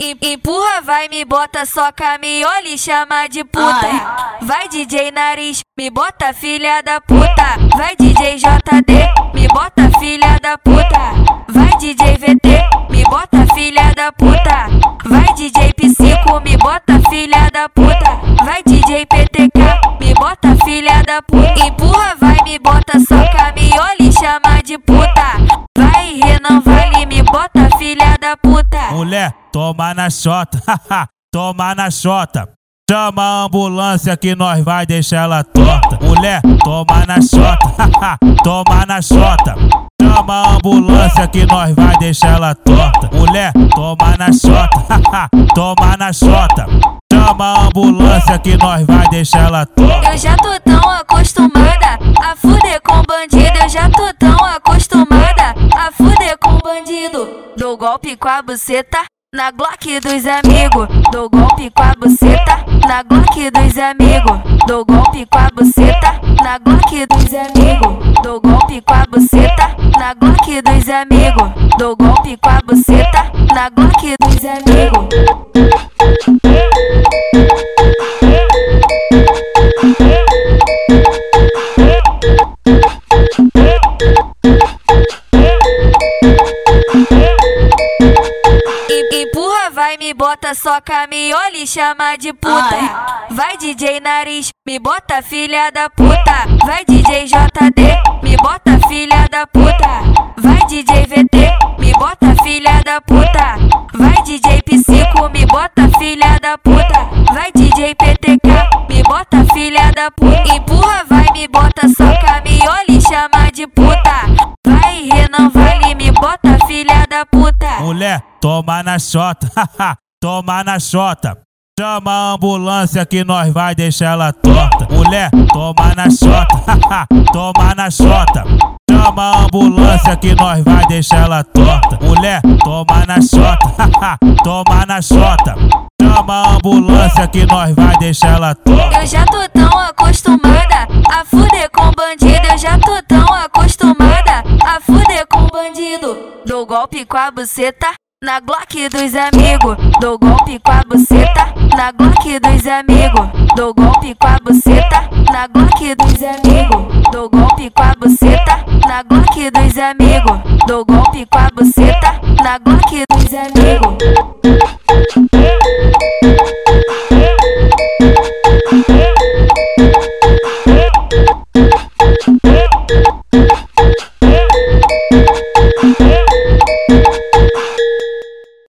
Empurra, vai, me bota só caminhola e chama de puta. Vai DJ Nariz, me bota filha da puta. Vai DJ JD, me bota filha da puta. Vai DJ VT, me bota filha da puta. Vai DJ Psico, me bota filha da puta. Vai DJ PTK, me bota filha da puta. Empurra, vai, me bota só caminhola e chama de puta. Vai Renan, vale, me bota filha da puta. Mulher toma na chota, toma na chota. Chama a ambulância que nós vai deixar ela torta. Mulher, toma na chota, toma na chota. Chama a ambulância que nós vai deixar ela torta. Mulher, toma na chota, toma na chota. Chama a ambulância que nós vai deixar ela torta. Eu já tô tão acostumada a fuder com bandido. Eu já tô tão acostumada a fuder com bandido. Dou golpe com a buceta na Glock dos amigos, dou golpe com a buceta. Na Glock dos amigos, dou golpe com a buceta. Na Glock dos amigos, dou golpe com a buceta. Na Glock dos amigos, dou golpe com a buceta. Na Glock dos amigos. Vai, me bota só caminhola e chama de puta. Vai DJ Nariz, me bota filha da puta. Vai DJ JD, me bota filha da puta. Vai DJ VT, me bota filha da puta. Vai DJ Psico, me bota filha da puta. Vai DJ PTK, me bota filha da puta. Empurra, vai, me bota só caminhola e chama de puta. Vai Renan, vale, me bota filha da puta. Mulher, toma na chota, toma na chota. Chama a ambulância que nós vai deixar ela torta. Mulher, toma na chota, toma na chota. Chama a ambulância que nós vai deixar ela torta. Mulher, toma na chota, toma na chota. Chama a ambulância que nós vai deixar ela torta. Eu já tô tão acostumada a fuder com bandido. Eu já tô tão acostumada a fuder com bandido. Dou golpe com a buceta. Na Glock dos amigos, dou golpe com a buceta. Na Glock dos amigos, dou golpe com a buceta. Na Glock dos amigos, dou golpe com a buceta. Na Glock dos amigos, dou golpe com a buceta. Na Glock dos amigos.